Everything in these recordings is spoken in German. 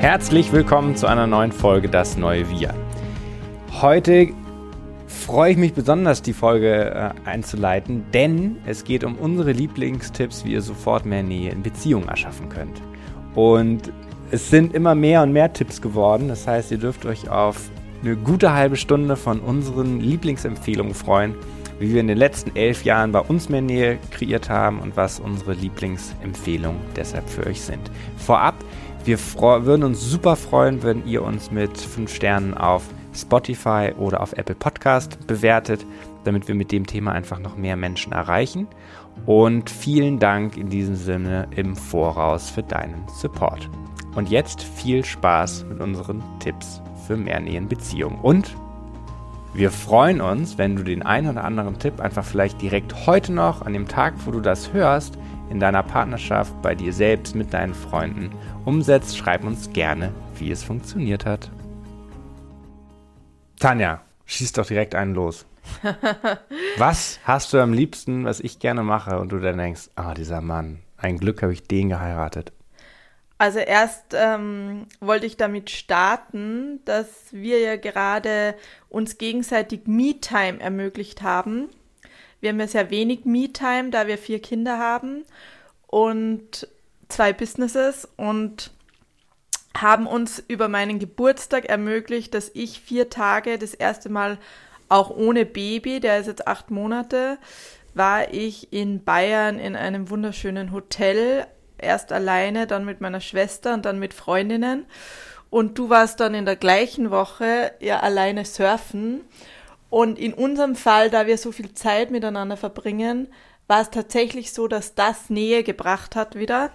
Herzlich willkommen zu einer neuen Folge Das neue Wir. Heute freue ich mich besonders, die Folge äh, einzuleiten, denn es geht um unsere Lieblingstipps, wie ihr sofort mehr Nähe in Beziehungen erschaffen könnt. Und es sind immer mehr und mehr Tipps geworden. Das heißt, ihr dürft euch auf eine gute halbe Stunde von unseren Lieblingsempfehlungen freuen, wie wir in den letzten elf Jahren bei uns mehr Nähe kreiert haben und was unsere Lieblingsempfehlungen deshalb für euch sind. Vorab, wir würden uns super freuen, wenn ihr uns mit fünf Sternen auf Spotify oder auf Apple Podcast bewertet, damit wir mit dem Thema einfach noch mehr Menschen erreichen. Und vielen Dank in diesem Sinne im Voraus für deinen Support. Und jetzt viel Spaß mit unseren Tipps für mehr Nähe in Beziehungen. Und wir freuen uns, wenn du den einen oder anderen Tipp einfach vielleicht direkt heute noch, an dem Tag, wo du das hörst, in deiner Partnerschaft, bei dir selbst, mit deinen Freunden umsetzt. Schreib uns gerne, wie es funktioniert hat. Tanja, schieß doch direkt einen los. was hast du am liebsten, was ich gerne mache und du dann denkst, ah, dieser Mann, ein Glück habe ich den geheiratet. Also erst ähm, wollte ich damit starten, dass wir ja gerade uns gegenseitig Me-Time ermöglicht haben. Wir haben ja sehr wenig Me-Time, da wir vier Kinder haben und zwei Businesses und haben uns über meinen Geburtstag ermöglicht, dass ich vier Tage das erste Mal auch ohne Baby, der ist jetzt acht Monate, war ich in Bayern in einem wunderschönen Hotel, erst alleine, dann mit meiner Schwester und dann mit Freundinnen. Und du warst dann in der gleichen Woche ja alleine surfen. Und in unserem Fall, da wir so viel Zeit miteinander verbringen, war es tatsächlich so, dass das Nähe gebracht hat wieder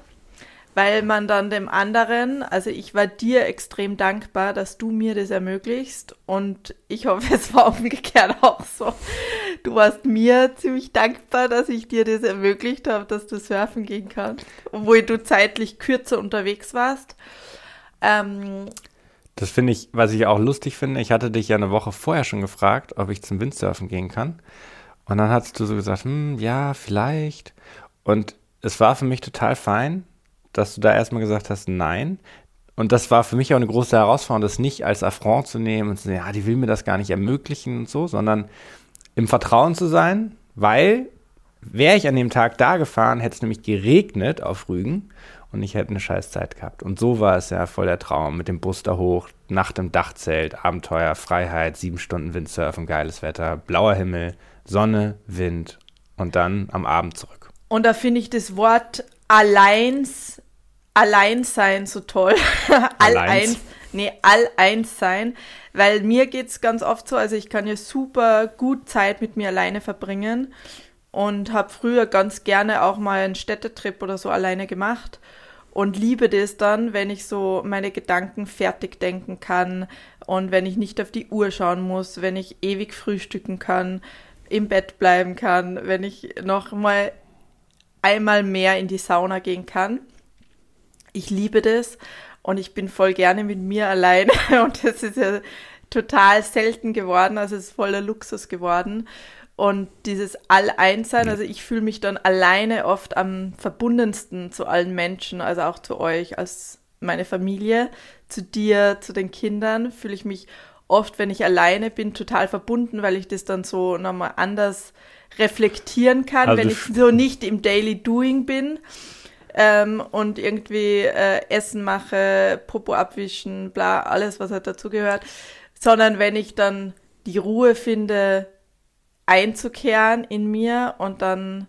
weil man dann dem anderen, also ich war dir extrem dankbar, dass du mir das ermöglichst und ich hoffe, es war umgekehrt auch so. Du warst mir ziemlich dankbar, dass ich dir das ermöglicht habe, dass du surfen gehen kannst, obwohl du zeitlich kürzer unterwegs warst. Ähm, das finde ich, was ich auch lustig finde, ich hatte dich ja eine Woche vorher schon gefragt, ob ich zum Windsurfen gehen kann. Und dann hast du so gesagt, hm, ja, vielleicht. Und es war für mich total fein, dass du da erstmal gesagt hast, nein. Und das war für mich auch eine große Herausforderung, das nicht als Affront zu nehmen und zu sagen, ja, die will mir das gar nicht ermöglichen und so, sondern im Vertrauen zu sein, weil wäre ich an dem Tag da gefahren, hätte es nämlich geregnet auf Rügen und ich hätte eine scheiß Zeit gehabt. Und so war es ja voll der Traum mit dem Bus da hoch, Nacht im Dachzelt, Abenteuer, Freiheit, sieben Stunden Windsurfen, geiles Wetter, blauer Himmel, Sonne, Wind und dann am Abend zurück. Und da finde ich das Wort alleins allein sein so toll. all eins, nee, all eins sein. Weil mir geht's ganz oft so, also ich kann ja super gut Zeit mit mir alleine verbringen und habe früher ganz gerne auch mal einen Städtetrip oder so alleine gemacht und liebe das dann, wenn ich so meine Gedanken fertig denken kann und wenn ich nicht auf die Uhr schauen muss, wenn ich ewig frühstücken kann, im Bett bleiben kann, wenn ich noch mal einmal mehr in die Sauna gehen kann ich liebe das und ich bin voll gerne mit mir alleine und das ist ja total selten geworden, also es ist voller Luxus geworden. Und dieses All-Eins-Sein, also ich fühle mich dann alleine oft am verbundensten zu allen Menschen, also auch zu euch, als meine Familie, zu dir, zu den Kindern, fühle ich mich oft, wenn ich alleine bin, total verbunden, weil ich das dann so nochmal anders reflektieren kann, also wenn ich so nicht im Daily Doing bin ähm, und irgendwie äh, Essen mache, Popo abwischen, bla, alles, was halt dazugehört, sondern wenn ich dann die Ruhe finde, einzukehren in mir und dann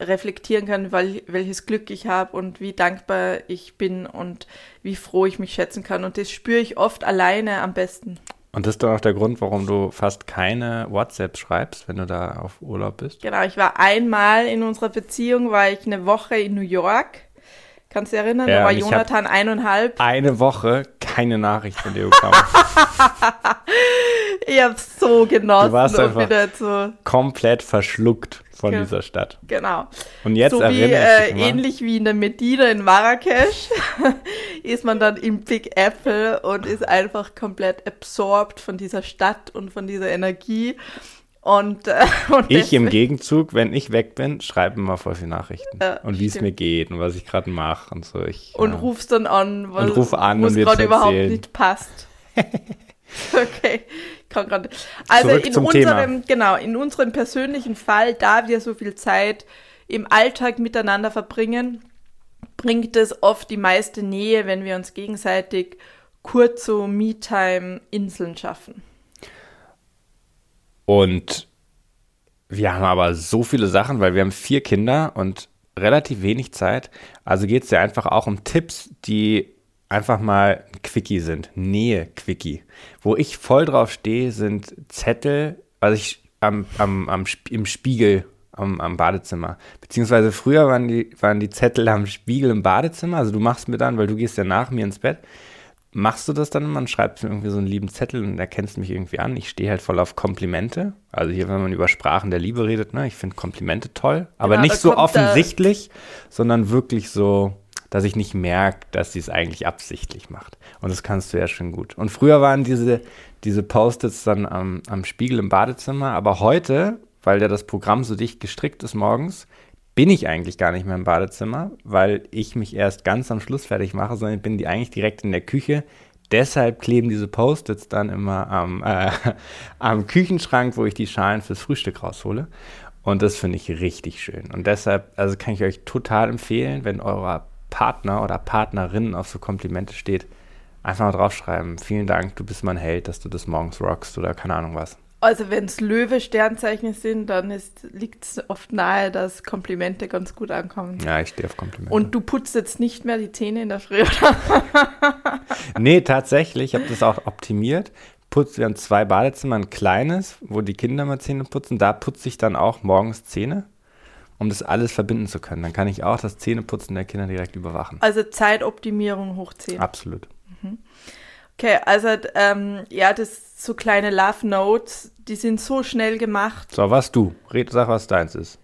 reflektieren kann, weil, welches Glück ich habe und wie dankbar ich bin und wie froh ich mich schätzen kann. Und das spüre ich oft alleine am besten. Und das ist doch auch der Grund, warum du fast keine WhatsApp schreibst, wenn du da auf Urlaub bist. Genau, ich war einmal in unserer Beziehung, war ich eine Woche in New York. Kannst du dich erinnern? Ja, da war Jonathan eineinhalb. Eine Woche keine Nachricht von dir bekommen. ich hab's so genossen. Du warst einfach so komplett verschluckt von dieser Stadt. Genau. Und jetzt so wie, äh, ähnlich wie in der Medina in Marrakesch ist man dann im Big Apple und ist einfach komplett absorbed von dieser Stadt und von dieser Energie. Und, äh, und ich im Gegenzug, wenn ich weg bin, schreibe immer voll viele Nachrichten. Ja, und wie es mir geht und was ich gerade mache und so. Ich, und ja. rufst dann an, weil Und ruf an wo und es gerade überhaupt nicht passt. okay, ich kann gerade. Also Zurück in unserem, genau, in unserem persönlichen Fall, da wir so viel Zeit im Alltag miteinander verbringen, bringt es oft die meiste Nähe, wenn wir uns gegenseitig kurz so Me-Time-Inseln schaffen. Und wir haben aber so viele Sachen, weil wir haben vier Kinder und relativ wenig Zeit. Also geht es ja einfach auch um Tipps, die einfach mal Quickie sind. Nähe-Quickie. Wo ich voll drauf stehe, sind Zettel, also ich am, am, am, im Spiegel am, am Badezimmer. Beziehungsweise früher waren die, waren die Zettel am Spiegel im Badezimmer. Also du machst mir dann, weil du gehst ja nach mir ins Bett, machst du das dann immer und schreibst mir irgendwie so einen lieben Zettel und erkennst mich irgendwie an. Ich stehe halt voll auf Komplimente. Also hier, wenn man über Sprachen der Liebe redet, ne, ich finde Komplimente toll. Aber Genau, nicht so offensichtlich, sondern wirklich so, dass ich nicht merke, dass sie es eigentlich absichtlich macht. Und das kannst du ja schon gut. Und früher waren diese, diese Post-its dann am, am Spiegel im Badezimmer, aber heute, weil ja das Programm so dicht gestrickt ist morgens, bin ich eigentlich gar nicht mehr im Badezimmer, weil ich mich erst ganz am Schluss fertig mache, sondern ich bin die eigentlich direkt in der Küche. Deshalb kleben diese Post-its dann immer am, äh, am Küchenschrank, wo ich die Schalen fürs Frühstück raushole. Und das finde ich richtig schön. Und deshalb, also kann ich euch total empfehlen, wenn eurer Partner oder Partnerin auf so Komplimente steht, einfach mal draufschreiben. Vielen Dank, du bist mein Held, dass du das morgens rockst oder keine Ahnung was. Also wenn es Löwe-Sternzeichen sind, dann liegt es oft nahe, dass Komplimente ganz gut ankommen. Ja, ich stehe auf Komplimente. Und du putzt jetzt nicht mehr die Zähne in der Früh, oder? Nee, tatsächlich, ich habe das auch optimiert. Putz, wir haben zwei Badezimmer, ein kleines, wo die Kinder mal Zähne putzen. Da putze ich dann auch morgens Zähne, um das alles verbinden zu können. Dann kann ich auch das Zähneputzen der Kinder direkt überwachen. Also Zeitoptimierung hoch 10. Absolut. Okay, also ähm, ja, das so kleine Love Notes, die sind so schnell gemacht So, was du? Red, sag, was deins ist.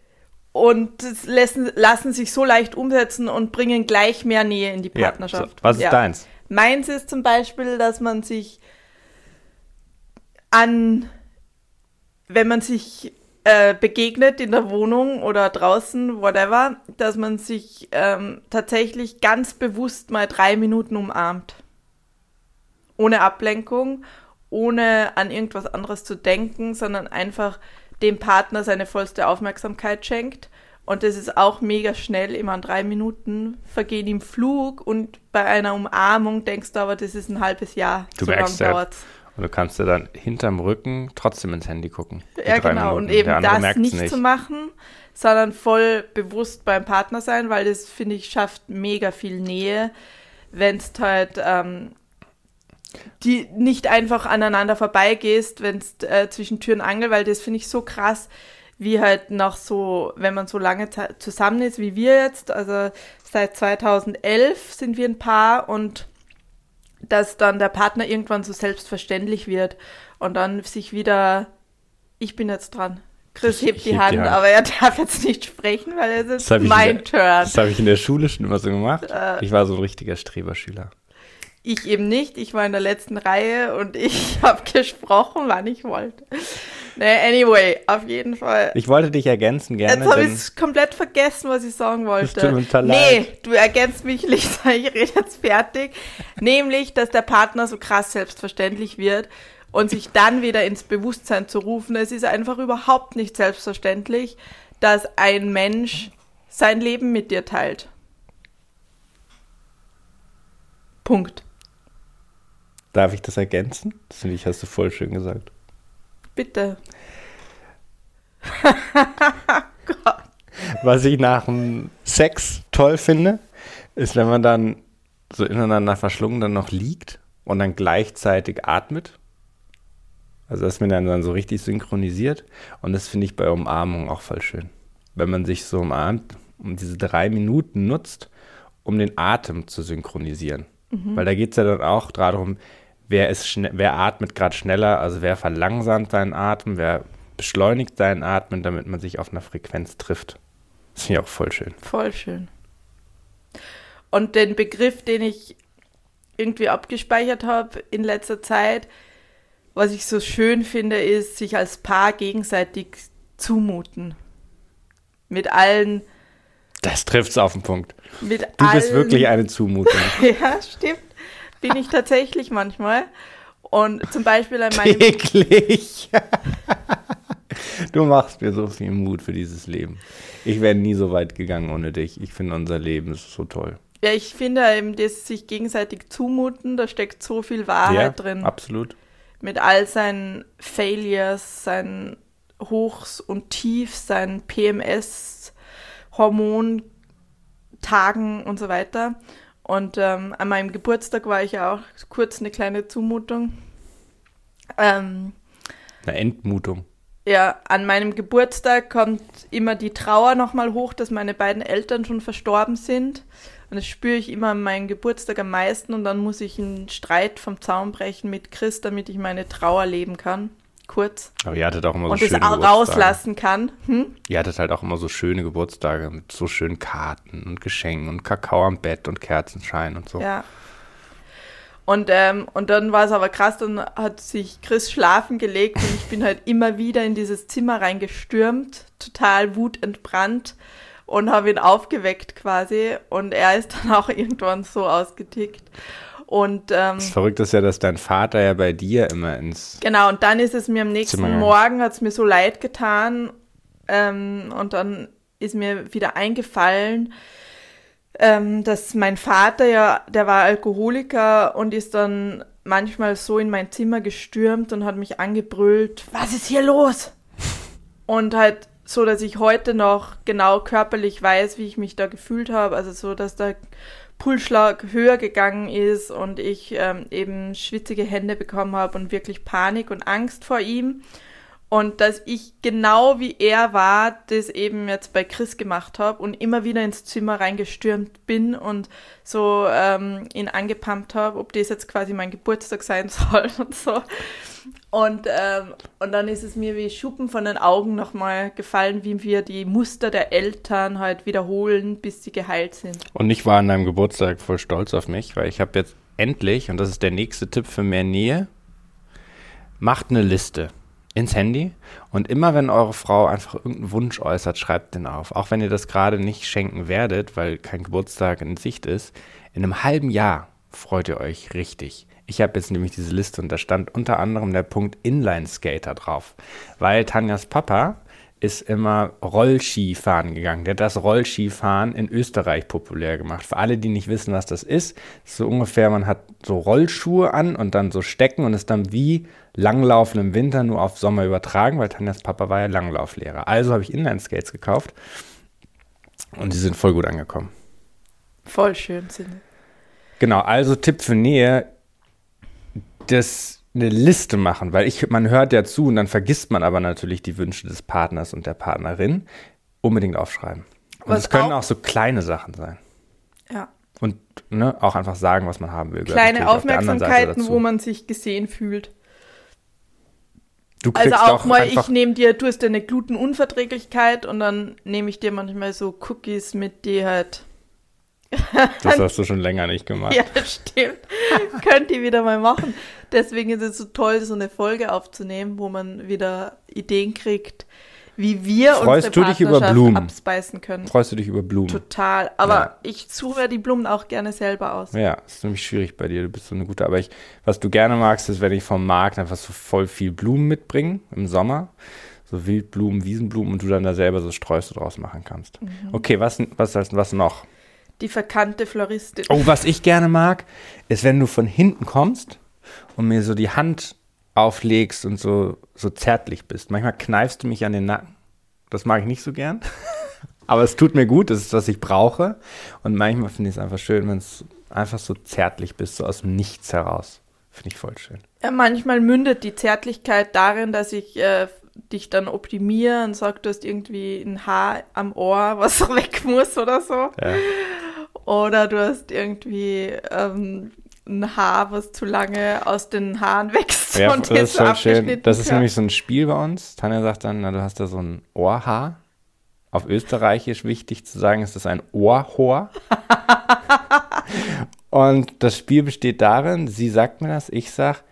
und das lassen, lassen sich so leicht umsetzen und bringen gleich mehr Nähe in die Ja, Partnerschaft. so, was ist ja. deins? Meins ist zum Beispiel, dass man sich an, wenn man sich äh, begegnet in der Wohnung oder draußen, whatever, dass man sich ähm, tatsächlich ganz bewusst mal drei Minuten umarmt. Ohne Ablenkung, ohne an irgendwas anderes zu denken, sondern einfach dem Partner seine vollste Aufmerksamkeit schenkt. Und das ist auch mega schnell, immer an drei Minuten vergehen im Flug und bei einer Umarmung denkst du aber, das ist ein halbes Jahr. Du so merkst ja, dauert's. Und du kannst dir dann hinterm Rücken trotzdem ins Handy gucken. Ja, genau. Und Minuten. eben Der andere das nicht, nicht. zu machen, sondern voll bewusst beim Partner sein, weil das, finde ich, schafft mega viel Nähe, wenn es halt ähm, die nicht einfach aneinander vorbeigehst, wenn es äh, zwischen Tür und Angel, weil das finde ich so krass, wie halt nach so, wenn man so lange zusammen ist wie wir jetzt, also seit 2011 sind wir ein Paar und dass dann der Partner irgendwann so selbstverständlich wird und dann sich wieder, ich bin jetzt dran. Chris hebt die heb die Hand, Hand. aber er darf jetzt nicht sprechen, weil es ist mein der- Turn. Das habe ich in der Schule schon immer so gemacht. Äh. Ich war so ein richtiger Streberschüler. Ich eben nicht. Ich war in der letzten Reihe und ich habe gesprochen, wann ich wollte. Nee, anyway, auf jeden Fall. Ich wollte dich ergänzen gerne, Jetzt habe ich komplett vergessen, was ich sagen wollte. tut mir total nee, leid. du ergänzt mich, Lisa, ich rede jetzt fertig. Nämlich, dass der Partner so krass selbstverständlich wird und sich dann wieder ins Bewusstsein zu rufen. Es ist einfach überhaupt nicht selbstverständlich, dass ein Mensch sein Leben mit dir teilt. Punkt. Darf ich das ergänzen? Das finde ich, hast du voll schön gesagt. Bitte. Was ich nach dem Sex toll finde, ist, wenn man dann so ineinander verschlungen dann noch liegt und dann gleichzeitig atmet. Also, dass man dann, dann so richtig synchronisiert. Und das finde ich bei Umarmung auch voll schön. Wenn man sich so umarmt und diese drei Minuten nutzt, um den Atem zu synchronisieren. Weil da geht es ja dann auch darum, wer, ist wer atmet gerade schneller, also wer verlangsamt seinen Atem, wer beschleunigt seinen Atmen, damit man sich auf einer Frequenz trifft. Das finde ich auch voll schön. Voll schön. Und den Begriff, den ich irgendwie abgespeichert habe in letzter Zeit, was ich so schön finde, ist, sich als Paar gegenseitig zumuten. Mit allen. Das trifft's auf den Punkt. Mit Du allen, bist wirklich eine Zumutung. Ja, stimmt. Bin ich tatsächlich manchmal. Und zum Beispiel an meinem. Täglich. Du machst mir so viel Mut für dieses Leben. Ich wäre nie so weit gegangen ohne dich. Ich finde unser Leben ist so toll. Ja, ich finde eben, das sich gegenseitig zumuten, da steckt so viel Wahrheit ja, drin. absolut. Mit all seinen Failures, seinen Hochs und Tiefs, seinen PMS, Hormontagen und so weiter. Und ähm, an meinem Geburtstag war ich ja auch kurz eine kleine Zumutung. Ähm, Eine Entmutung. ja, an meinem Geburtstag kommt immer die Trauer nochmal hoch, dass meine beiden Eltern schon verstorben sind. Und das spüre ich immer an meinem Geburtstag am meisten. Und dann muss ich einen Streit vom Zaun brechen mit Chris, damit ich meine Trauer leben kann. Kurz. Aber ihr hattet auch immer so und schöne Geburtstage. rauslassen kann. Hm? Ihr hattet halt auch immer so schöne Geburtstage mit so schönen Karten und Geschenken und Kakao am Bett und Kerzenschein und so. Ja. Und, ähm, und dann war es aber krass, dann hat sich Chris schlafen gelegt und ich bin halt immer wieder in dieses Zimmer reingestürmt, total wutentbrannt und habe ihn aufgeweckt quasi. Und er ist dann auch irgendwann so ausgetickt. Und ähm, Das Verrückte ist ja, dass dein Vater ja bei dir immer ins. Genau, und dann ist es mir am nächsten Zimmer. Morgen, hat es mir so leid getan. Ähm, und dann ist mir wieder eingefallen, ähm, dass mein Vater ja, der war Alkoholiker und ist dann manchmal so in mein Zimmer gestürmt und hat mich angebrüllt, was ist hier los? Und halt so, dass ich heute noch genau körperlich weiß, wie ich mich da gefühlt habe. Also so, dass der Pulsschlag höher gegangen ist und ich ähm, eben schwitzige Hände bekommen habe und wirklich Panik und Angst vor ihm. Und dass ich genau wie er war, das eben jetzt bei Chris gemacht habe und immer wieder ins Zimmer reingestürmt bin und so ähm, ihn angepumpt habe, ob das jetzt quasi mein Geburtstag sein soll und so. Und, ähm, und dann ist es mir wie Schuppen von den Augen nochmal gefallen, wie wir die Muster der Eltern halt wiederholen, bis sie geheilt sind. Und ich war an deinem Geburtstag voll stolz auf mich, weil ich habe jetzt endlich, und das ist der nächste Tipp für mehr Nähe, macht eine Liste ins Handy und immer wenn eure Frau einfach irgendeinen Wunsch äußert, schreibt den auf. Auch wenn ihr das gerade nicht schenken werdet, weil kein Geburtstag in Sicht ist, in einem halben Jahr freut ihr euch richtig. Ich habe jetzt nämlich diese Liste und da stand unter anderem der Punkt Inline-Skater drauf, weil Tanjas Papa ist immer Rollskifahren gegangen. Der hat das Rollskifahren in Österreich populär gemacht. Für alle, die nicht wissen, was das ist, ist so ungefähr, man hat so Rollschuhe an und dann so Stecken und ist dann wie Langlaufen im Winter nur auf Sommer übertragen, weil Tanjas Papa war ja Langlauflehrer. Also habe ich Inline-Skates gekauft und die sind voll gut angekommen. Voll schön sind. Genau, also Tipp für Nähe, das eine Liste machen, weil ich, man hört ja zu und dann vergisst man aber natürlich die Wünsche des Partners und der Partnerin. Unbedingt aufschreiben. Und es können auch- auch so kleine Sachen sein. Ja. Und ne, auch einfach sagen, was man haben will. Kleine auf Aufmerksamkeiten, dazu. wo man sich gesehen fühlt. Du kriegst Also auch mal, einfach, ich nehme dir, du hast eine Glutenunverträglichkeit und dann nehme ich dir manchmal so Cookies mit, die halt. Das hast du schon länger nicht gemacht. Ja, das stimmt. Könnt ihr wieder mal machen. Deswegen ist es so toll, so eine Folge aufzunehmen, wo man wieder Ideen kriegt, wie wir Freust unsere du dich über Blumen? abspeisen können. Freust du dich über Blumen? Total. Aber Ja. ich suche mir die Blumen auch gerne selber aus. Ja, ist nämlich schwierig bei dir. Du bist so eine gute. Aber ich, was du gerne magst, ist, wenn ich vom Markt einfach so voll viel Blumen mitbringe im Sommer. So Wildblumen, Wiesenblumen und du dann da selber so Sträuße draus machen kannst. Mhm. Okay, was, was, was noch? Die verkannte Floristin. Oh, was ich gerne mag, ist, wenn du von hinten kommst und mir so die Hand auflegst und so, so zärtlich bist. Manchmal kneifst du mich an den Nacken. Das mag ich nicht so gern. Aber es tut mir gut, das ist, was ich brauche. Und manchmal finde ich es einfach schön, wenn es einfach so zärtlich bist, so aus dem Nichts heraus. Finde ich voll schön. Ja, manchmal mündet die Zärtlichkeit darin, dass ich äh, dich dann optimiere und sage, du hast irgendwie ein Haar am Ohr, was weg muss oder so. Ja. Oder du hast irgendwie ähm, ein Haar, was zu lange aus den Haaren wächst Ja, und das ist voll schön. abgeschnitten Das ist nämlich so ein Spiel bei uns. Tanja sagt dann, na, du hast da so ein Ohrhaar. Auf Österreichisch wichtig zu sagen, ist das ein Ohrhor. Und das Spiel besteht darin, sie sagt mir das, ich sag,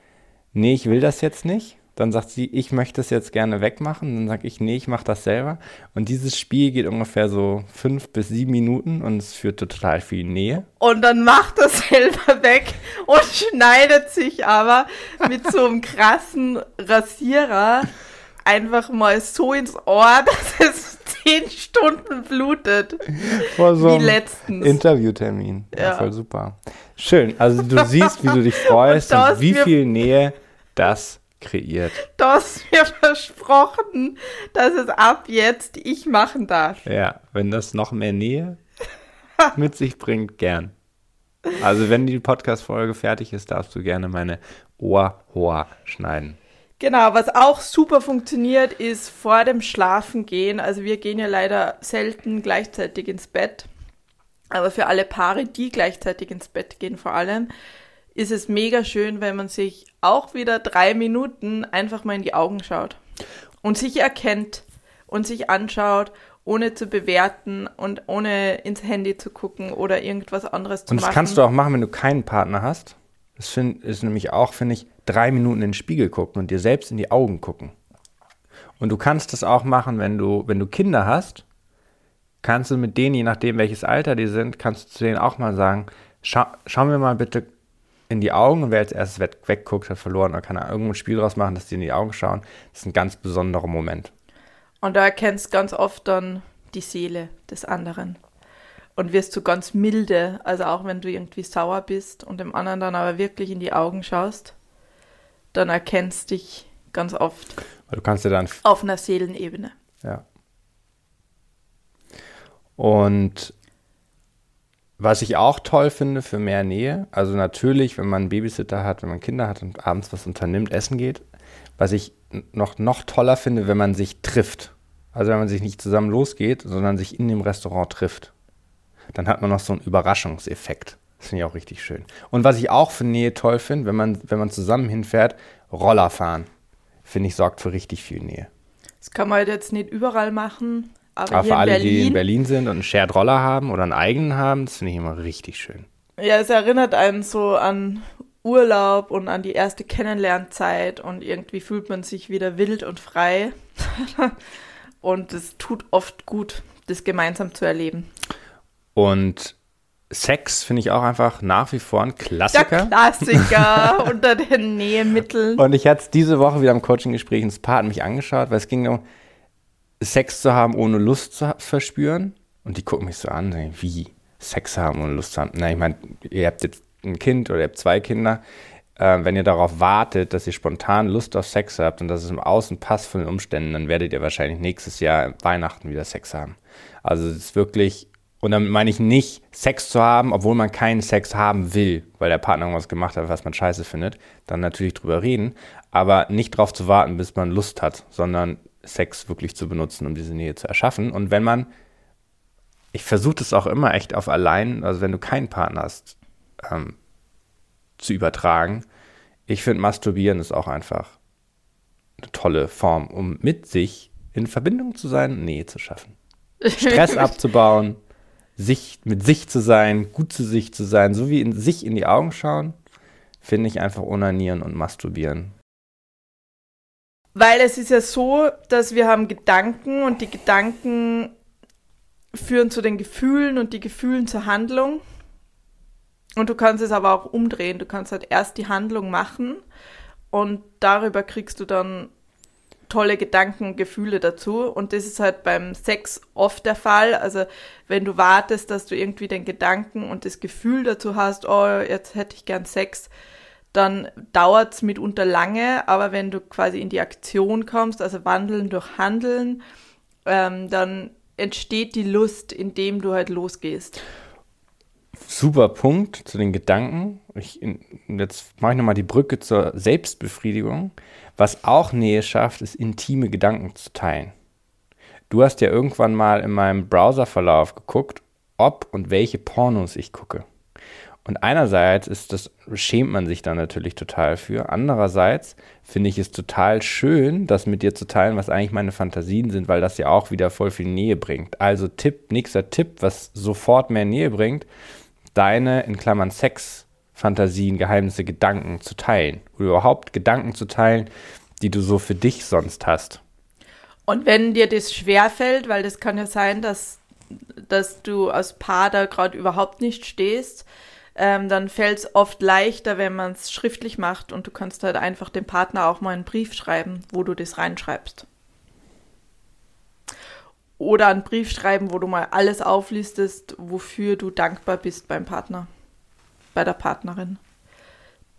nee, ich will das jetzt nicht. Dann sagt sie, ich möchte es jetzt gerne wegmachen. Dann sage ich, nee, ich mache das selber. Und dieses Spiel geht ungefähr so fünf bis sieben Minuten und es führt total viel Nähe. Und dann macht er selber weg und schneidet sich aber mit so einem krassen Rasierer einfach mal so ins Ohr, dass es zehn Stunden blutet. Vor so wie letztens. Interviewtermin. Ja. ja. voll super. Schön. Also du siehst, wie du dich freust und, und wie viel Nähe das kreiert. Du hast mir versprochen, dass es ab jetzt ich machen darf. Ja, wenn das noch mehr Nähe mit sich bringt, gern. Also wenn die Podcast-Folge fertig ist, darfst du gerne meine Ohrhoa schneiden. Genau, was auch super funktioniert, ist vor dem Schlafengehen. Also wir gehen ja leider selten gleichzeitig ins Bett. Aber für alle Paare, die gleichzeitig ins Bett gehen vor allem, ist es mega schön, wenn man sich auch wieder drei Minuten einfach mal in die Augen schaut und sich erkennt und sich anschaut, ohne zu bewerten und ohne ins Handy zu gucken oder irgendwas anderes zu machen. Und das kannst du auch machen, wenn du keinen Partner hast. Das find, ist nämlich auch, finde ich, drei Minuten in den Spiegel gucken und dir selbst in die Augen gucken. Und du kannst das auch machen, wenn du, wenn du Kinder hast, kannst du mit denen, je nachdem welches Alter die sind, kannst du zu denen auch mal sagen, schau, schau mir mal bitte in die Augen und wer als erstes weg, wegguckt, hat verloren. Da kann er irgendein Spiel draus machen, dass die in die Augen schauen. Das ist ein ganz besonderer Moment. Und da erkennst ganz oft dann die Seele des anderen. Und wirst du ganz milde, also auch wenn du irgendwie sauer bist und dem anderen dann aber wirklich in die Augen schaust, dann erkennst dich ganz oft. Weil du kannst dir dann. Auf einer Seelenebene. Ja. Und was ich auch toll finde für mehr Nähe, also natürlich, wenn man einen Babysitter hat, wenn man Kinder hat und abends was unternimmt, essen geht, was ich noch, noch toller finde, wenn man sich trifft. Also wenn man sich nicht zusammen losgeht, sondern sich in dem Restaurant trifft. Dann hat man noch so einen Überraschungseffekt. Das finde ich auch richtig schön. Und was ich auch für Nähe toll finde, wenn man, wenn man zusammen hinfährt, Roller fahren. Finde ich, sorgt für richtig viel Nähe. Das kann man halt jetzt nicht überall machen. Aber, Aber für alle, Berlin, die in Berlin sind und einen Shared Roller haben oder einen eigenen haben, das finde ich immer richtig schön. Ja, es erinnert einen so an Urlaub und an die erste Kennenlernzeit und irgendwie fühlt man sich wieder wild und frei. und es tut oft gut, das gemeinsam zu erleben. Und Sex finde ich auch einfach nach wie vor ein Klassiker. Der Klassiker unter den Nähemitteln. Und ich hatte diese Woche wieder im Coaching-Gespräch ins Paar hat mich angeschaut, weil es ging um Sex zu haben, ohne Lust zu verspüren. Und die gucken mich so an, wie Sex haben, ohne Lust zu haben. Na, ich meine, ihr habt jetzt ein Kind oder ihr habt zwei Kinder. Äh, wenn ihr darauf wartet, dass ihr spontan Lust auf Sex habt und dass es im Außen passt von den Umständen, dann werdet ihr wahrscheinlich nächstes Jahr Weihnachten wieder Sex haben. Also es ist wirklich, und damit meine ich nicht, Sex zu haben, obwohl man keinen Sex haben will, weil der Partner irgendwas gemacht hat, was man scheiße findet, dann natürlich drüber reden, aber nicht darauf zu warten, bis man Lust hat, sondern Sex wirklich zu benutzen, um diese Nähe zu erschaffen. Und wenn man, ich versuche das auch immer echt auf allein, also wenn du keinen Partner hast, ähm, zu übertragen. Ich finde, Masturbieren ist auch einfach eine tolle Form, um mit sich in Verbindung zu sein, Nähe zu schaffen. Stress abzubauen, sich, mit sich zu sein, gut zu sich zu sein, so wie in sich in die Augen schauen, finde ich einfach onanieren und masturbieren weil es ist ja so, dass wir haben Gedanken und die Gedanken führen zu den Gefühlen und die Gefühlen zur Handlung. Und du kannst es aber auch umdrehen. Du kannst halt erst die Handlung machen und darüber kriegst du dann tolle Gedanken und Gefühle dazu. Und das ist halt beim Sex oft der Fall. Also wenn du wartest, dass du irgendwie den Gedanken und das Gefühl dazu hast, oh, jetzt hätte ich gern Sex, dann dauert es mitunter lange, aber wenn du quasi in die Aktion kommst, also Wandeln durch Handeln, ähm, dann entsteht die Lust, indem du halt losgehst. Super Punkt zu den Gedanken. Ich, jetzt mache ich nochmal die Brücke zur Selbstbefriedigung. Was auch Nähe schafft, ist intime Gedanken zu teilen. Du hast ja irgendwann mal in meinem Browserverlauf geguckt, ob und welche Pornos ich gucke. Und einerseits ist das, schämt man sich da natürlich total für. Andererseits finde ich es total schön, das mit dir zu teilen, was eigentlich meine Fantasien sind, weil das ja auch wieder voll viel Nähe bringt. Also Tipp, nächster Tipp, was sofort mehr Nähe bringt, deine, in Klammern Sex, Fantasien, Geheimnisse, Gedanken zu teilen. Oder überhaupt Gedanken zu teilen, die du so für dich sonst hast. Und wenn dir das schwerfällt, weil das kann ja sein, dass, dass du als Paar da gerade überhaupt nicht stehst, ähm, dann fällt es oft leichter, wenn man es schriftlich macht und du kannst halt einfach dem Partner auch mal einen Brief schreiben, wo du das reinschreibst. Oder einen Brief schreiben, wo du mal alles auflistest, wofür du dankbar bist beim Partner, bei der Partnerin.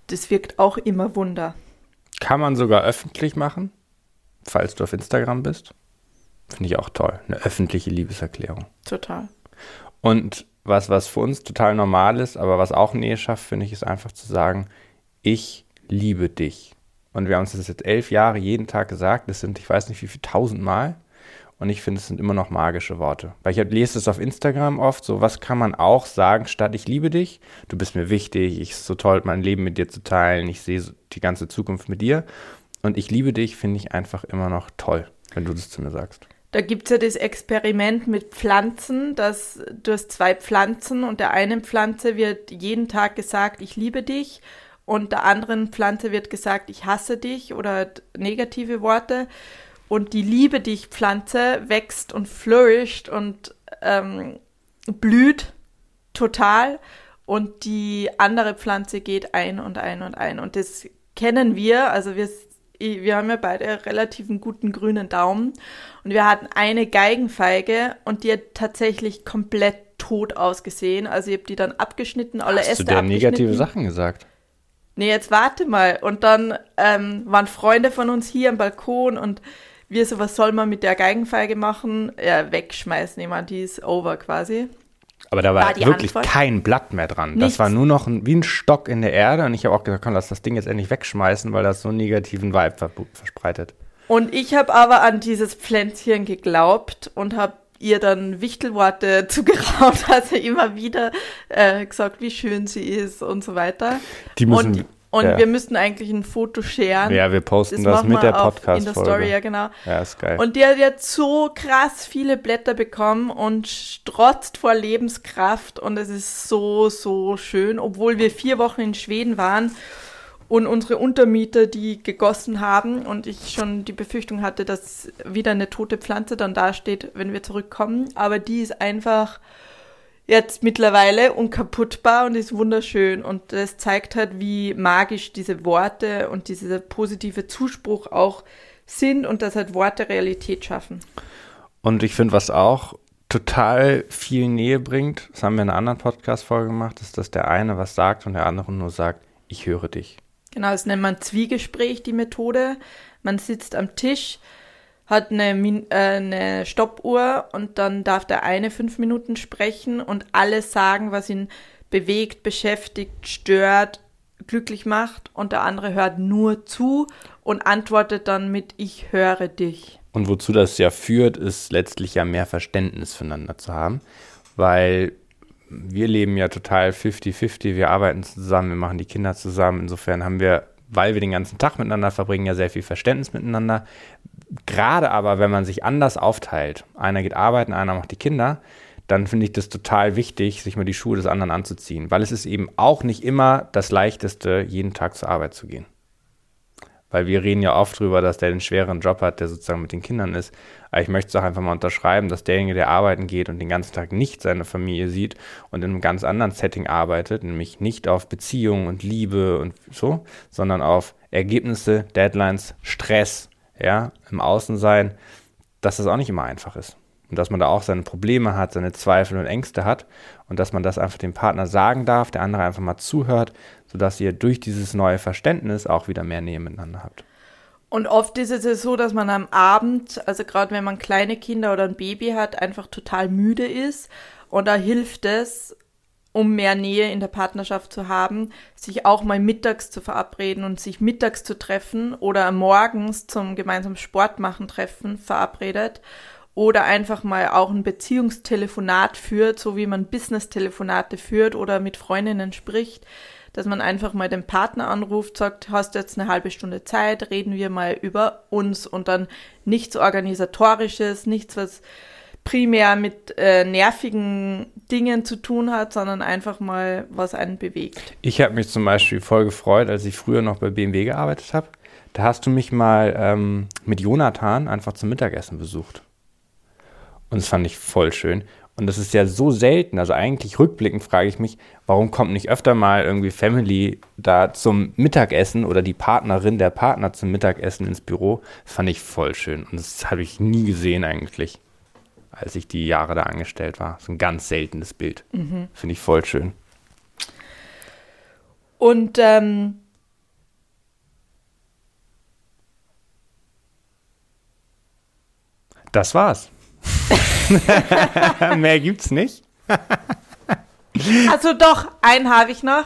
Das wirkt auch immer Wunder. Kann man sogar öffentlich machen, falls du auf Instagram bist. Finde ich auch toll. Eine öffentliche Liebeserklärung. Total. Und was, was für uns total normal ist, aber was auch Nähe schafft, finde ich, ist einfach zu sagen, ich liebe dich. Und wir haben uns das jetzt elf Jahre jeden Tag gesagt. Das sind, ich weiß nicht wie viel, tausend Mal. Und ich finde, es sind immer noch magische Worte. Weil ich lese es auf Instagram oft, so was kann man auch sagen, statt ich liebe dich, du bist mir wichtig, ich ist so toll, mein Leben mit dir zu teilen, ich sehe die ganze Zukunft mit dir. Und ich liebe dich finde ich einfach immer noch toll, wenn du das zu mir sagst. Da gibt es ja das Experiment mit Pflanzen, dass du hast zwei Pflanzen und der einen Pflanze wird jeden Tag gesagt, ich liebe dich und der anderen Pflanze wird gesagt, ich hasse dich oder negative Worte. Und die Liebe dich Pflanze wächst und flourisht und ähm, blüht total und die andere Pflanze geht ein und ein und ein. Und das kennen wir, also wir wir haben ja beide relativ einen guten grünen Daumen und wir hatten eine Geigenfeige und die hat tatsächlich komplett tot ausgesehen. Also ich habe die dann abgeschnitten, alle Hast Äste du da negative Sachen gesagt? Nee, jetzt warte mal. Und dann ähm, waren Freunde von uns hier am Balkon und wir so, was soll man mit der Geigenfeige machen? Ja, wegschmeißen. Meine, die ist over quasi. Aber da war, war wirklich Antwort? kein Blatt mehr dran. Nichts. Das war nur noch ein, wie ein Stock in der Erde. Und ich habe auch gesagt, komm, lass das Ding jetzt endlich wegschmeißen, weil das so einen negativen Vibe verspreitet. Und ich habe aber an dieses Pflänzchen geglaubt und habe ihr dann Wichtelworte zugeraunt, also immer wieder äh, gesagt, wie schön sie ist und so weiter. Die müssen, und und ja. wir müssten eigentlich ein Foto scheren. Ja, wir posten das, das mit der Podcast-Folge. In der Story, ja, genau. Ja, ist geil. Und die hat jetzt so krass viele Blätter bekommen und strotzt vor Lebenskraft. Und es ist so, so schön. Obwohl wir vier Wochen in Schweden waren und unsere Untermieter die gegossen haben und ich schon die Befürchtung hatte, dass wieder eine tote Pflanze dann dasteht, wenn wir zurückkommen. Aber die ist einfach jetzt mittlerweile unkaputtbar und ist wunderschön. Und das zeigt halt, wie magisch diese Worte und dieser positive Zuspruch auch sind und dass halt Worte Realität schaffen. Und ich finde, was auch total viel Nähe bringt, das haben wir in einer anderen Podcast-Folge gemacht, ist, dass der eine was sagt und der andere nur sagt, ich höre dich. Genau, das nennt man Zwiegespräch, die Methode. Man sitzt am Tisch, hat eine, äh, eine Stoppuhr und dann darf der eine fünf Minuten sprechen und alles sagen, was ihn bewegt, beschäftigt, stört, glücklich macht und der andere hört nur zu und antwortet dann mit Ich höre dich. Und wozu das ja führt, ist letztlich ja mehr Verständnis füreinander zu haben, weil wir leben ja total 50-50, wir arbeiten zusammen, wir machen die Kinder zusammen, insofern haben wir weil wir den ganzen Tag miteinander verbringen, ja sehr viel Verständnis miteinander. Gerade aber, wenn man sich anders aufteilt, einer geht arbeiten, einer macht die Kinder, dann finde ich das total wichtig, sich mal die Schuhe des anderen anzuziehen, weil es ist eben auch nicht immer das Leichteste, jeden Tag zur Arbeit zu gehen. Weil wir reden ja oft drüber, dass der den schweren Job hat, der sozusagen mit den Kindern ist. Aber ich möchte es auch einfach mal unterschreiben, dass derjenige, der arbeiten geht und den ganzen Tag nicht seine Familie sieht und in einem ganz anderen Setting arbeitet, nämlich nicht auf Beziehung und Liebe und so, sondern auf Ergebnisse, Deadlines, Stress, ja, im Außensein, dass das auch nicht immer einfach ist. Und dass man da auch seine Probleme hat, seine Zweifel und Ängste hat und dass man das einfach dem Partner sagen darf, der andere einfach mal zuhört, sodass ihr durch dieses neue Verständnis auch wieder mehr Nähe miteinander habt. Und oft ist es so, dass man am Abend, also gerade wenn man kleine Kinder oder ein Baby hat, einfach total müde ist. Und da hilft es, um mehr Nähe in der Partnerschaft zu haben, sich auch mal mittags zu verabreden und sich mittags zu treffen oder morgens zum gemeinsamen Sport machen treffen verabredet oder einfach mal auch ein Beziehungstelefonat führt, so wie man Business-Telefonate führt oder mit Freundinnen spricht, dass man einfach mal den Partner anruft, sagt, hast du jetzt eine halbe Stunde Zeit, reden wir mal über uns. Und dann nichts organisatorisches, nichts was primär mit äh, nervigen Dingen zu tun hat, sondern einfach mal, was einen bewegt. Ich habe mich zum Beispiel voll gefreut, als ich früher noch bei BMW gearbeitet habe. Da hast du mich mal ähm, mit Jonathan einfach zum Mittagessen besucht. Und das fand ich voll schön. Und das ist ja so selten. Also eigentlich rückblickend frage ich mich, warum kommt nicht öfter mal irgendwie Family da zum Mittagessen oder die Partnerin, der Partner zum Mittagessen ins Büro? Das fand ich voll schön. Und das habe ich nie gesehen eigentlich als ich die Jahre da angestellt war. Das ist ein ganz seltenes Bild. Mhm. Finde ich voll schön. Und ähm, das war's. Mehr gibt's nicht. also doch, einen habe ich noch.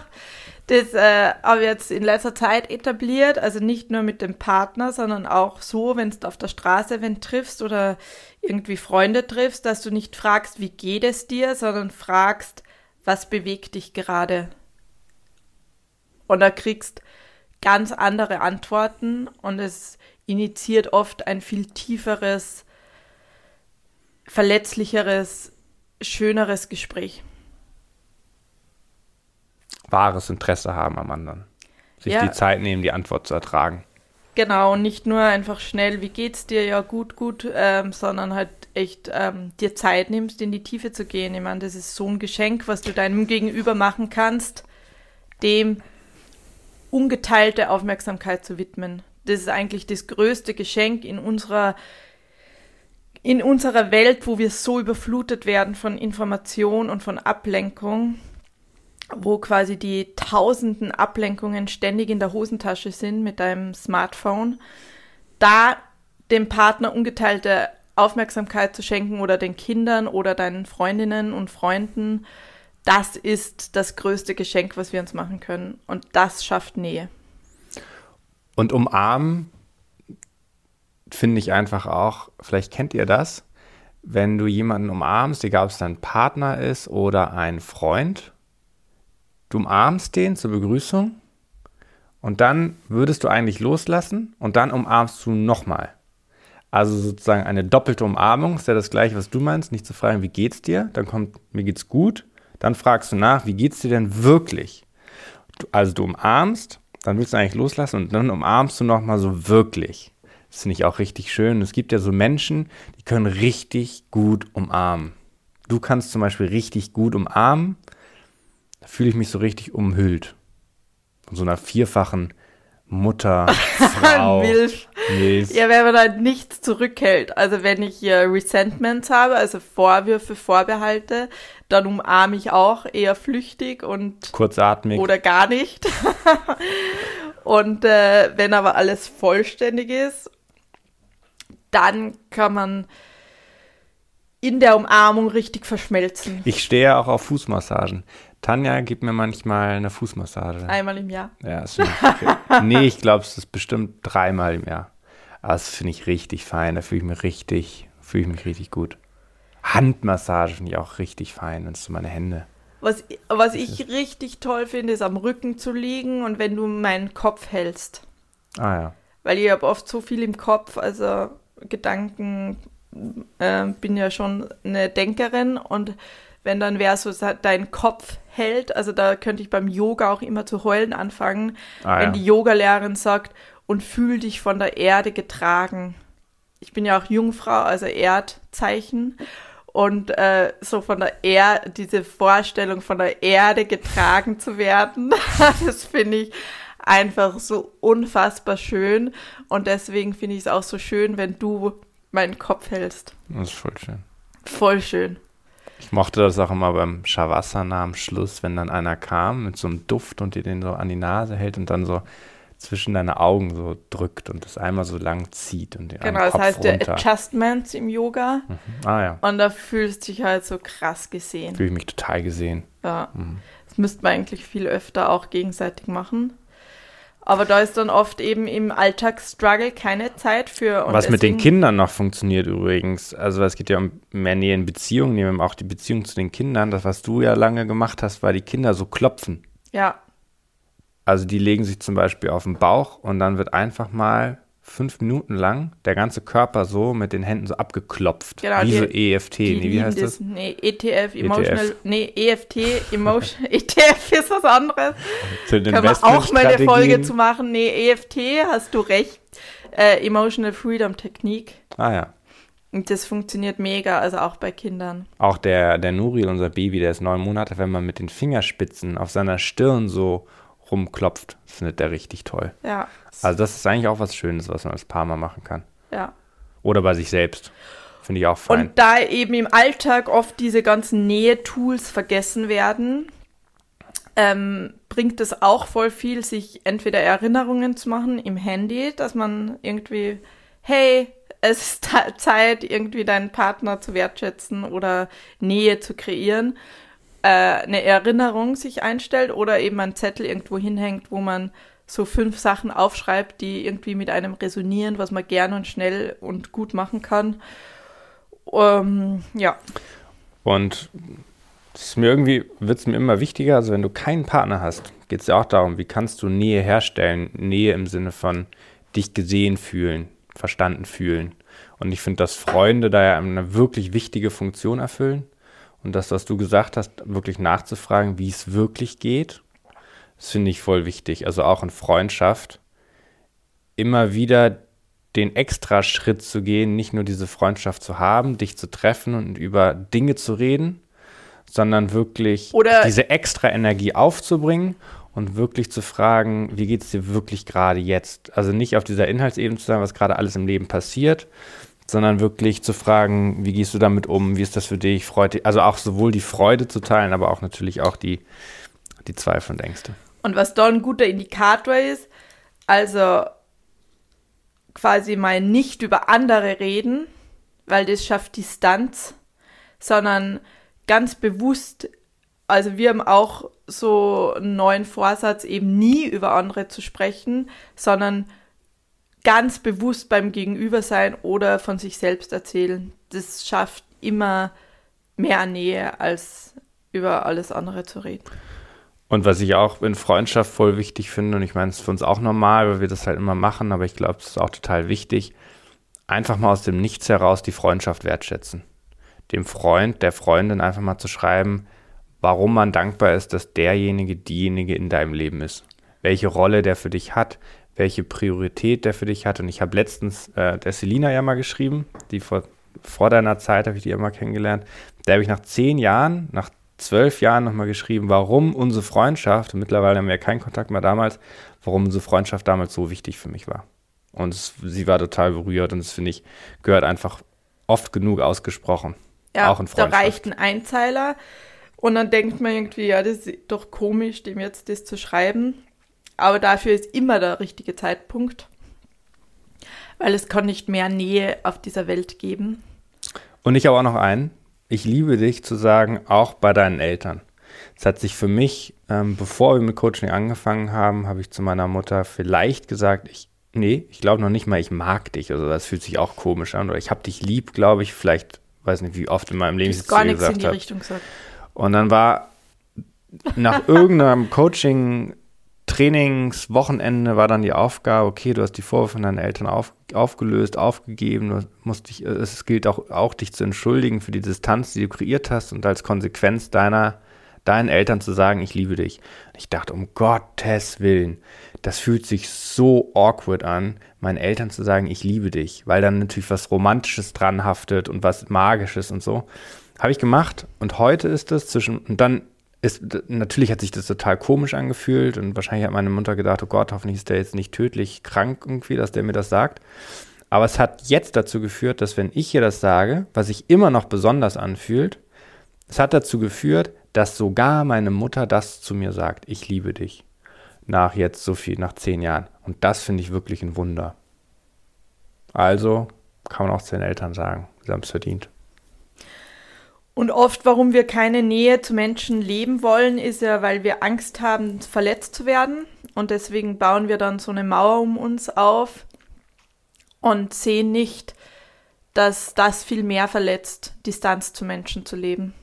Das äh, habe ich jetzt in letzter Zeit etabliert, also nicht nur mit dem Partner, sondern auch so, wenn du auf der Straße wenn triffst oder irgendwie Freunde triffst, dass du nicht fragst, wie geht es dir, sondern fragst, was bewegt dich gerade. Und da kriegst ganz andere Antworten und es initiiert oft ein viel tieferes, verletzlicheres, schöneres Gespräch wahres Interesse haben am anderen. Sich ja. die Zeit nehmen, die Antwort zu ertragen. Genau, nicht nur einfach schnell, wie geht's dir, ja gut, gut, ähm, sondern halt echt ähm, dir Zeit nimmst, in die Tiefe zu gehen. Ich meine, das ist so ein Geschenk, was du deinem Gegenüber machen kannst, dem ungeteilte Aufmerksamkeit zu widmen. Das ist eigentlich das größte Geschenk in unserer in unserer Welt, wo wir so überflutet werden von Information und von Ablenkung, wo quasi die tausenden Ablenkungen ständig in der Hosentasche sind mit deinem Smartphone, da dem Partner ungeteilte Aufmerksamkeit zu schenken oder den Kindern oder deinen Freundinnen und Freunden, das ist das größte Geschenk, was wir uns machen können. Und das schafft Nähe. Und umarmen finde ich einfach auch, vielleicht kennt ihr das, wenn du jemanden umarmst, egal ob es dein Partner ist oder ein Freund, du umarmst den zur Begrüßung und dann würdest du eigentlich loslassen und dann umarmst du nochmal. Also sozusagen eine doppelte Umarmung, ist ja das gleiche, was du meinst, nicht zu fragen, wie geht's dir? Dann kommt, mir geht's gut. Dann fragst du nach, wie geht's dir denn wirklich? Also du umarmst, dann willst du eigentlich loslassen und dann umarmst du nochmal so wirklich. Das finde ich auch richtig schön. Es gibt ja so Menschen, die können richtig gut umarmen. Du kannst zum Beispiel richtig gut umarmen fühle ich mich so richtig umhüllt. Von so einer vierfachen Mutter, Frau, Milf. Milf. Ja, wenn man da nichts zurückhält. Also wenn ich hier Resentments habe, also Vorwürfe, Vorbehalte, dann umarme ich auch eher flüchtig und kurzatmig oder gar nicht. und äh, wenn aber alles vollständig ist, dann kann man in der Umarmung richtig verschmelzen. Ich stehe auch auf Fußmassagen. Tanja gibt mir manchmal eine Fußmassage. Einmal im Jahr. Ja, das okay. Nee, ich glaube, es ist bestimmt dreimal im Jahr. Aber das finde ich richtig fein. Da fühle ich mich richtig, fühle ich mich richtig gut. Handmassage finde ich auch richtig fein, wenn es so meine Hände. Was, was ich richtig toll finde, ist am Rücken zu liegen und wenn du meinen Kopf hältst. Ah ja. Weil ich habe oft so viel im Kopf, also Gedanken, äh, bin ja schon eine Denkerin und wenn dann wer so deinen Kopf hält, also da könnte ich beim Yoga auch immer zu heulen anfangen, ah, wenn ja. die Yogalehrerin sagt, und fühl dich von der Erde getragen. Ich bin ja auch Jungfrau, also Erdzeichen. Und äh, so von der Erde, diese Vorstellung von der Erde getragen zu werden, das finde ich einfach so unfassbar schön. Und deswegen finde ich es auch so schön, wenn du meinen Kopf hältst. Das ist voll schön. Voll schön. Ich mochte das auch immer beim Shavasana am Schluss, wenn dann einer kam mit so einem Duft und dir den so an die Nase hält und dann so zwischen deine Augen so drückt und das einmal so lang zieht und den Genau, das Kopf heißt runter. der Adjustments im Yoga. Mhm. Ah ja. Und da fühlst du dich halt so krass gesehen. Fühle ich mich total gesehen. Ja. Mhm. Das müsste man eigentlich viel öfter auch gegenseitig machen. Aber da ist dann oft eben im Alltagsstruggle keine Zeit für. was mit den Kindern noch funktioniert übrigens. Also es geht ja um mehr Nähe in Beziehungen, nehmen wir auch die Beziehung zu den Kindern. Das, was du ja lange gemacht hast, war die Kinder so klopfen. Ja. Also die legen sich zum Beispiel auf den Bauch und dann wird einfach mal fünf Minuten lang der ganze Körper so mit den Händen so abgeklopft. Genau, wie die, so EFT. Nee, wie heißt das? Nee, ETF, Emotional. ETF. Nee, EFT, Emotion. ETF ist was anderes. Zu den Können wir auch mal eine Folge zu machen. Nee, EFT, hast du recht. Äh, Emotional Freedom Technik. Ah ja. Und das funktioniert mega, also auch bei Kindern. Auch der, der Nuri, unser Baby, der ist neun Monate, wenn man mit den Fingerspitzen auf seiner Stirn so rumklopft, findet der richtig toll. Ja. Also das ist eigentlich auch was Schönes, was man als Paar mal machen kann. Ja. Oder bei sich selbst. Finde ich auch fein. Und da eben im Alltag oft diese ganzen Nähe-Tools vergessen werden, ähm, bringt es auch voll viel, sich entweder Erinnerungen zu machen im Handy, dass man irgendwie, hey, es ist Zeit, irgendwie deinen Partner zu wertschätzen oder Nähe zu kreieren äh, eine Erinnerung sich einstellt oder eben ein Zettel irgendwo hinhängt, wo man so fünf Sachen aufschreibt, die irgendwie mit einem resonieren, was man gern und schnell und gut machen kann. Ähm, ja. Und es ist mir irgendwie, wird es mir immer wichtiger, also wenn du keinen Partner hast, geht es ja auch darum, wie kannst du Nähe herstellen? Nähe im Sinne von dich gesehen fühlen, verstanden fühlen. Und ich finde, dass Freunde da ja eine wirklich wichtige Funktion erfüllen. Und das, was du gesagt hast, wirklich nachzufragen, wie es wirklich geht, das finde ich voll wichtig. Also auch in Freundschaft immer wieder den extra Schritt zu gehen, nicht nur diese Freundschaft zu haben, dich zu treffen und über Dinge zu reden, sondern wirklich Oder diese extra Energie aufzubringen und wirklich zu fragen, wie geht es dir wirklich gerade jetzt? Also nicht auf dieser Inhaltsebene zu sagen, was gerade alles im Leben passiert, sondern wirklich zu fragen, wie gehst du damit um, wie ist das für dich, freut dich, also auch sowohl die Freude zu teilen, aber auch natürlich auch die, die Zweifel und Ängste. Und was da ein guter Indikator ist, also quasi mal nicht über andere reden, weil das schafft Distanz, sondern ganz bewusst, also wir haben auch so einen neuen Vorsatz, eben nie über andere zu sprechen, sondern ganz bewusst beim Gegenüber sein oder von sich selbst erzählen. Das schafft immer mehr Nähe, als über alles andere zu reden. Und was ich auch in Freundschaft voll wichtig finde, und ich meine, es ist für uns auch normal, weil wir das halt immer machen, aber ich glaube, es ist auch total wichtig, einfach mal aus dem Nichts heraus die Freundschaft wertschätzen. Dem Freund, der Freundin einfach mal zu schreiben, warum man dankbar ist, dass derjenige, diejenige in deinem Leben ist. Welche Rolle der für dich hat, welche Priorität der für dich hat. Und ich habe letztens äh, der Selina ja mal geschrieben, die vor, vor deiner Zeit habe ich die ja mal kennengelernt. Da habe ich nach zehn Jahren, nach zwölf Jahren nochmal geschrieben, warum unsere Freundschaft, und mittlerweile haben wir ja keinen Kontakt mehr damals, warum unsere Freundschaft damals so wichtig für mich war. Und es, sie war total berührt und das finde ich, gehört einfach oft genug ausgesprochen. Ja, auch in Freundschaft. da reicht ein Einzeiler und dann denkt man irgendwie, ja, das ist doch komisch, dem jetzt das zu schreiben. Aber dafür ist immer der richtige Zeitpunkt, weil es kann nicht mehr Nähe auf dieser Welt geben. Und ich habe auch noch einen. Ich liebe dich zu sagen, auch bei deinen Eltern. Es hat sich für mich, ähm, bevor wir mit Coaching angefangen haben, habe ich zu meiner Mutter vielleicht gesagt, ich, nee, ich glaube noch nicht mal, ich mag dich. Also das fühlt sich auch komisch an. Oder ich habe dich lieb, glaube ich, vielleicht, weiß nicht, wie oft in meinem Leben ich es gar nichts in die Richtung gesagt. Und dann war nach irgendeinem Coaching Trainingswochenende war dann die Aufgabe, okay, du hast die Vorwürfe deinen Eltern auf, aufgelöst, aufgegeben, du musst dich, es gilt auch, auch, dich zu entschuldigen für die Distanz, die du kreiert hast und als Konsequenz deiner, deinen Eltern zu sagen, ich liebe dich. ich dachte, um Gottes Willen, das fühlt sich so awkward an, meinen Eltern zu sagen, ich liebe dich, weil dann natürlich was Romantisches dran haftet und was Magisches und so. Habe ich gemacht und heute ist es zwischen, und dann ist, natürlich hat sich das total komisch angefühlt und wahrscheinlich hat meine Mutter gedacht, oh Gott, hoffentlich ist der jetzt nicht tödlich krank irgendwie, dass der mir das sagt. Aber es hat jetzt dazu geführt, dass wenn ich ihr das sage, was sich immer noch besonders anfühlt, es hat dazu geführt, dass sogar meine Mutter das zu mir sagt, ich liebe dich. Nach jetzt so viel, nach zehn Jahren. Und das finde ich wirklich ein Wunder. Also kann man auch zu den Eltern sagen, sie haben es verdient. Und oft, warum wir keine Nähe zu Menschen leben wollen, ist ja, weil wir Angst haben, verletzt zu werden. Und deswegen bauen wir dann so eine Mauer um uns auf und sehen nicht, dass das viel mehr verletzt, Distanz zu Menschen zu leben.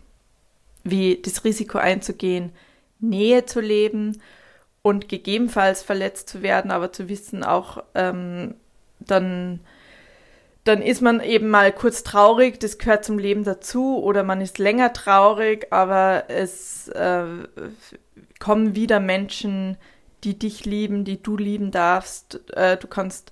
Wie das Risiko einzugehen, Nähe zu leben und gegebenenfalls verletzt zu werden, aber zu wissen auch, ähm, dann, dann ist man eben mal kurz traurig, das gehört zum Leben dazu, oder man ist länger traurig, aber es äh, kommen wieder Menschen, die dich lieben, die du lieben darfst. Äh, du kannst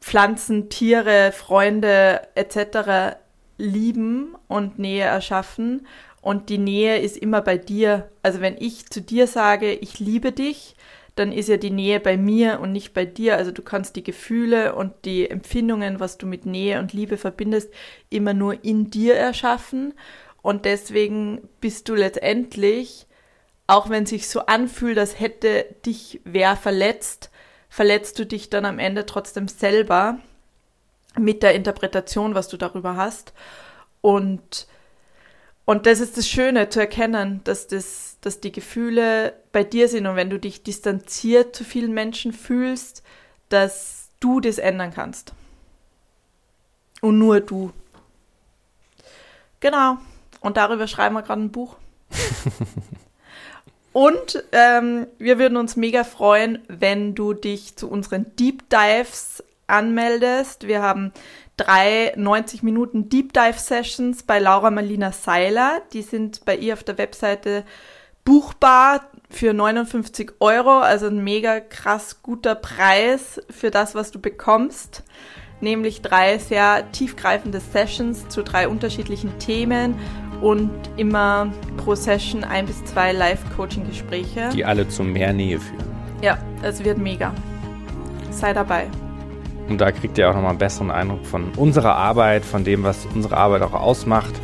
Pflanzen, Tiere, Freunde etc. lieben und Nähe erschaffen. Und die Nähe ist immer bei dir. Also wenn ich zu dir sage, ich liebe dich, dann ist ja die Nähe bei mir und nicht bei dir. Also du kannst die Gefühle und die Empfindungen, was du mit Nähe und Liebe verbindest, immer nur in dir erschaffen. Und deswegen bist du letztendlich, auch wenn es sich so anfühlt, als hätte dich wer verletzt, verletzt du dich dann am Ende trotzdem selber mit der Interpretation, was du darüber hast. Und, und das ist das Schöne zu erkennen, dass das dass die Gefühle bei dir sind und wenn du dich distanziert zu vielen Menschen fühlst, dass du das ändern kannst. Und nur du. Genau. Und darüber schreiben wir gerade ein Buch. und ähm, wir würden uns mega freuen, wenn du dich zu unseren Deep Dives anmeldest. Wir haben drei 90 Minuten Deep Dive Sessions bei Laura Marlina Seiler. Die sind bei ihr auf der Webseite buchbar für 59 Euro, also ein mega krass guter Preis für das, was du bekommst. Nämlich drei sehr tiefgreifende Sessions zu drei unterschiedlichen Themen und immer pro Session ein bis zwei Live-Coaching-Gespräche. Die alle zu mehr Nähe führen. Ja, es wird mega. Sei dabei. Und da kriegt ihr auch nochmal einen besseren Eindruck von unserer Arbeit, von dem, was unsere Arbeit auch ausmacht.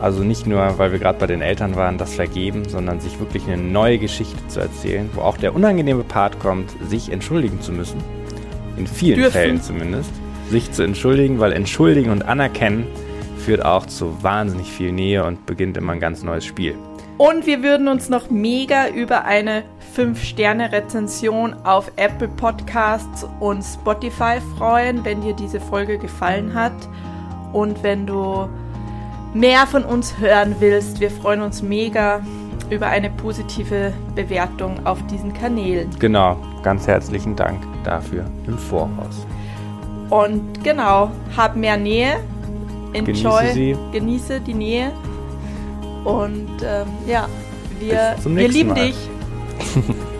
Also nicht nur, weil wir gerade bei den Eltern waren, das vergeben, sondern sich wirklich eine neue Geschichte zu erzählen, wo auch der unangenehme Part kommt, sich entschuldigen zu müssen. In vielen Dürfen. Fällen zumindest. Sich zu entschuldigen, weil entschuldigen und anerkennen führt auch zu wahnsinnig viel Nähe und beginnt immer ein ganz neues Spiel. Und wir würden uns noch mega über eine 5-Sterne-Rezension auf Apple Podcasts und Spotify freuen, wenn dir diese Folge gefallen hat. Und wenn du mehr von uns hören willst, wir freuen uns mega über eine positive Bewertung auf diesen Kanälen. Genau, ganz herzlichen Dank dafür im Voraus. Und genau, hab mehr Nähe, enjoy, genieße, genieße die Nähe und ähm, ja, wir, wir lieben Mal. dich.